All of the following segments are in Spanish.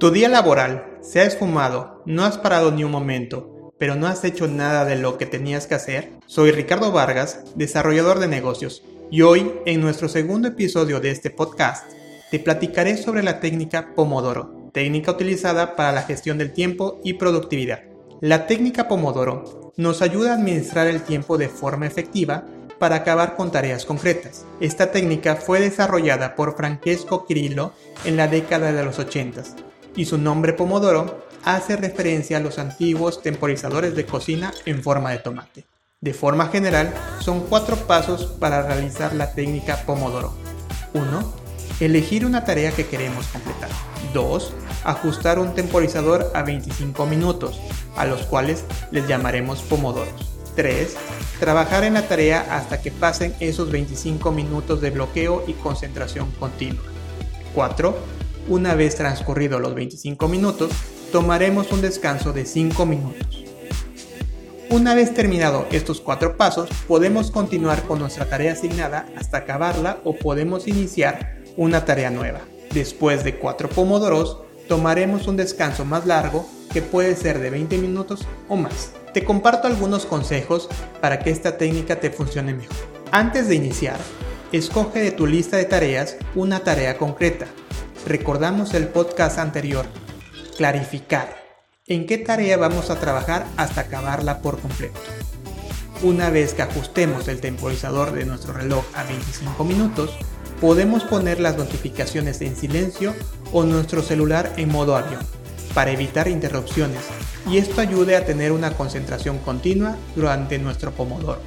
Tu día laboral se ha esfumado, no has parado ni un momento, pero no has hecho nada de lo que tenías que hacer. Soy Ricardo Vargas, desarrollador de negocios, y hoy, en nuestro segundo episodio de este podcast, te platicaré sobre la técnica Pomodoro, técnica utilizada para la gestión del tiempo y productividad. La técnica Pomodoro nos ayuda a administrar el tiempo de forma efectiva para acabar con tareas concretas. Esta técnica fue desarrollada por Francesco Kirillo en la década de los 80 y su nombre Pomodoro hace referencia a los antiguos temporizadores de cocina en forma de tomate. De forma general, son cuatro pasos para realizar la técnica Pomodoro. 1. Elegir una tarea que queremos completar. 2. Ajustar un temporizador a 25 minutos, a los cuales les llamaremos pomodoros. 3. Trabajar en la tarea hasta que pasen esos 25 minutos de bloqueo y concentración continua. 4 una vez transcurridos los 25 minutos, tomaremos un descanso de 5 minutos. Una vez terminado estos cuatro pasos, podemos continuar con nuestra tarea asignada hasta acabarla o podemos iniciar una tarea nueva. Después de cuatro pomodoros, tomaremos un descanso más largo que puede ser de 20 minutos o más. Te comparto algunos consejos para que esta técnica te funcione mejor. Antes de iniciar, escoge de tu lista de tareas una tarea concreta recordamos el podcast anterior, clarificar en qué tarea vamos a trabajar hasta acabarla por completo. Una vez que ajustemos el temporizador de nuestro reloj a 25 minutos, podemos poner las notificaciones en silencio o nuestro celular en modo avión para evitar interrupciones y esto ayude a tener una concentración continua durante nuestro pomodoro.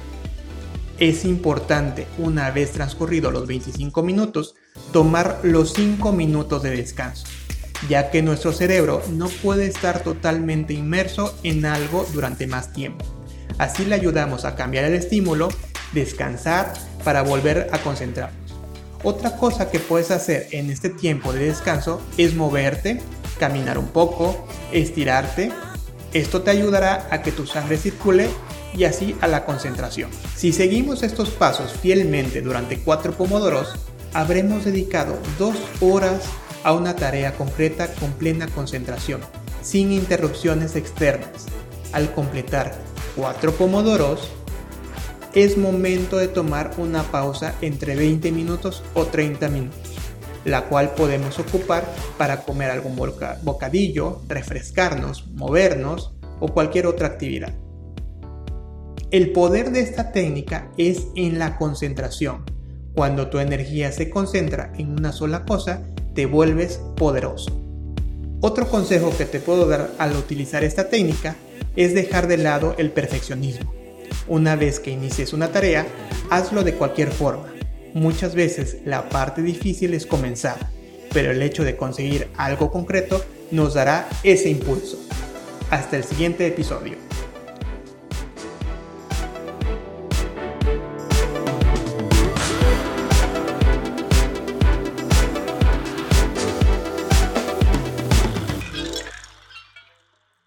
Es importante, una vez transcurridos los 25 minutos, tomar los 5 minutos de descanso, ya que nuestro cerebro no puede estar totalmente inmerso en algo durante más tiempo. Así le ayudamos a cambiar el estímulo, descansar para volver a concentrarnos. Otra cosa que puedes hacer en este tiempo de descanso es moverte, caminar un poco, estirarte. Esto te ayudará a que tu sangre circule y así a la concentración. Si seguimos estos pasos fielmente durante cuatro pomodoros, habremos dedicado dos horas a una tarea concreta con plena concentración, sin interrupciones externas. Al completar cuatro pomodoros, es momento de tomar una pausa entre 20 minutos o 30 minutos, la cual podemos ocupar para comer algún bocadillo, refrescarnos, movernos o cualquier otra actividad. El poder de esta técnica es en la concentración. Cuando tu energía se concentra en una sola cosa, te vuelves poderoso. Otro consejo que te puedo dar al utilizar esta técnica es dejar de lado el perfeccionismo. Una vez que inicies una tarea, hazlo de cualquier forma. Muchas veces la parte difícil es comenzar, pero el hecho de conseguir algo concreto nos dará ese impulso. Hasta el siguiente episodio.